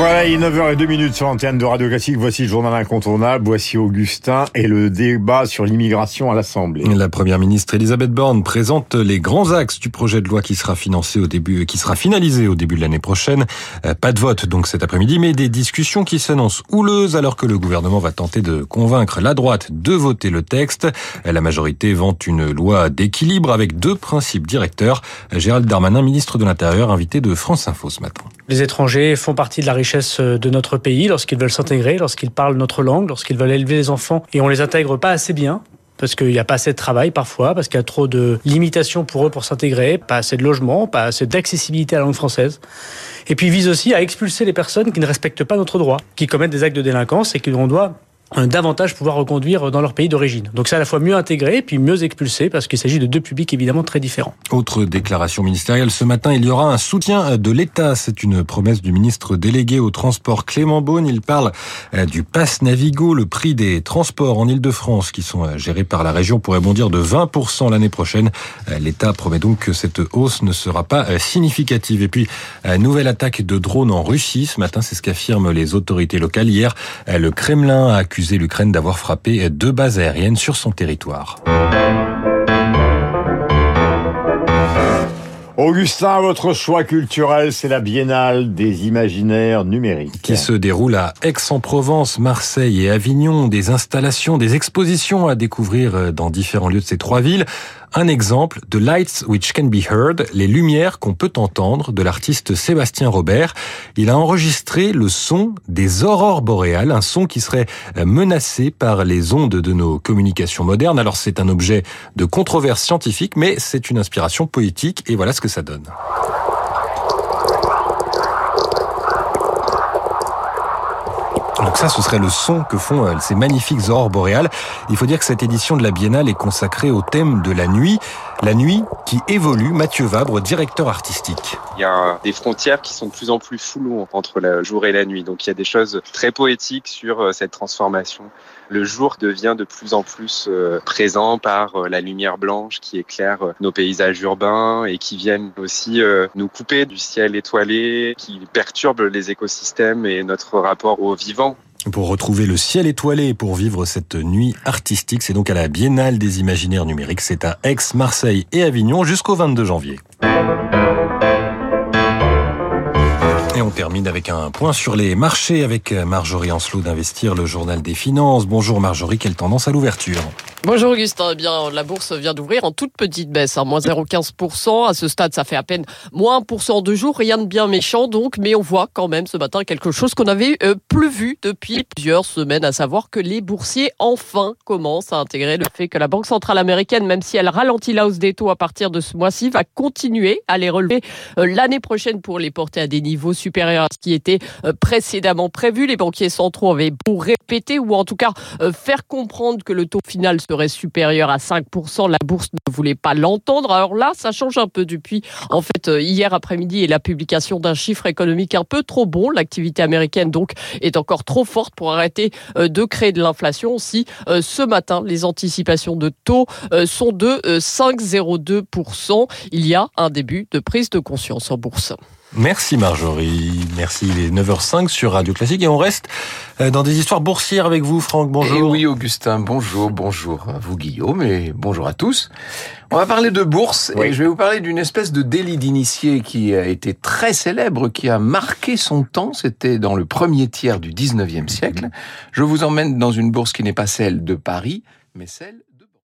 Voilà, il est 9h02 sur l'antenne de Radio Classique. Voici le journal incontournable. Voici Augustin et le débat sur l'immigration à l'Assemblée. La première ministre Elisabeth Borne présente les grands axes du projet de loi qui sera financé au début, qui sera finalisé au début de l'année prochaine. Euh, pas de vote donc cet après-midi, mais des discussions qui s'annoncent houleuses alors que le gouvernement va tenter de convaincre la droite de voter le texte. La majorité vante une loi d'équilibre avec deux principes directeurs. Gérald Darmanin, ministre de l'Intérieur, invité de France Info ce matin. Les étrangers font partie de la richesse de notre pays lorsqu'ils veulent s'intégrer, lorsqu'ils parlent notre langue, lorsqu'ils veulent élever les enfants et on les intègre pas assez bien parce qu'il n'y a pas assez de travail parfois, parce qu'il y a trop de limitations pour eux pour s'intégrer, pas assez de logement, pas assez d'accessibilité à la langue française. Et puis vise aussi à expulser les personnes qui ne respectent pas notre droit, qui commettent des actes de délinquance et qu'on doit davantage pouvoir reconduire dans leur pays d'origine. Donc c'est à la fois mieux intégré puis mieux expulsé parce qu'il s'agit de deux publics évidemment très différents. Autre déclaration ministérielle ce matin, il y aura un soutien de l'État. C'est une promesse du ministre délégué au transport Clément Beaune. Il parle euh, du pass Navigo, le prix des transports en Ile-de-France qui sont euh, gérés par la région pourrait bondir de 20% l'année prochaine. Euh, L'État promet donc que cette hausse ne sera pas significative. Et puis, nouvelle attaque de drones en Russie. Ce matin, c'est ce qu'affirment les autorités locales. Hier, le Kremlin a accusé l'Ukraine d'avoir frappé deux bases aériennes sur son territoire. Augustin, votre choix culturel, c'est la Biennale des imaginaires numériques. Qui se déroule à Aix-en-Provence, Marseille et Avignon. Des installations, des expositions à découvrir dans différents lieux de ces trois villes. Un exemple, The Lights Which Can Be Heard, les lumières qu'on peut entendre de l'artiste Sébastien Robert. Il a enregistré le son des aurores boréales, un son qui serait menacé par les ondes de nos communications modernes. Alors c'est un objet de controverse scientifique, mais c'est une inspiration poétique et voilà ce que ça donne. Donc ça, ce serait le son que font euh, ces magnifiques aurores boréales. Il faut dire que cette édition de la Biennale est consacrée au thème de la nuit. La nuit qui évolue. Mathieu Vabre, directeur artistique. Il y a des frontières qui sont de plus en plus floues entre le jour et la nuit. Donc il y a des choses très poétiques sur euh, cette transformation. Le jour devient de plus en plus euh, présent par la lumière blanche qui éclaire nos paysages urbains et qui viennent aussi nous couper du ciel étoilé, qui perturbe les écosystèmes et notre rapport au vivant. Pour retrouver le ciel étoilé et pour vivre cette nuit artistique, c'est donc à la Biennale des Imaginaires Numériques. C'est à Aix, Marseille et Avignon jusqu'au 22 janvier. Et on termine avec un point sur les marchés avec Marjorie Ancelot d'Investir, le journal des finances. Bonjour Marjorie, quelle tendance à l'ouverture? Bonjour Augustin, eh bien la bourse vient d'ouvrir en toute petite baisse, hein, moins 0,15%. À ce stade, ça fait à peine moins 1% de jour, rien de bien méchant donc, mais on voit quand même ce matin quelque chose qu'on avait euh, plus vu depuis plusieurs semaines, à savoir que les boursiers enfin commencent à intégrer le fait que la Banque centrale américaine, même si elle ralentit la hausse des taux à partir de ce mois-ci, va continuer à les relever euh, l'année prochaine pour les porter à des niveaux supérieurs à ce qui était euh, précédemment prévu. Les banquiers centraux avaient beau répéter ou en tout cas faire comprendre que le taux final serait supérieur à 5%. La bourse ne voulait pas l'entendre. Alors là, ça change un peu depuis, en fait, euh, hier après-midi et la publication d'un chiffre économique un peu trop bon. L'activité américaine, donc, est encore trop forte pour arrêter euh, de créer de l'inflation. Si euh, ce matin, les anticipations de taux sont de 5,02%, il y a un début de prise de conscience en bourse. Merci Marjorie, merci. Il est 9h05 sur Radio Classique et on reste euh, dans des histoires boursières avec vous Franck, bonjour. Et eh oui Augustin, bonjour, bonjour à vous Guillaume et bonjour à tous. On va parler de bourse et je vais vous parler d'une espèce de délit d'initié qui a été très célèbre, qui a marqué son temps, c'était dans le premier tiers du 19e siècle. Je vous emmène dans une bourse qui n'est pas celle de Paris, mais celle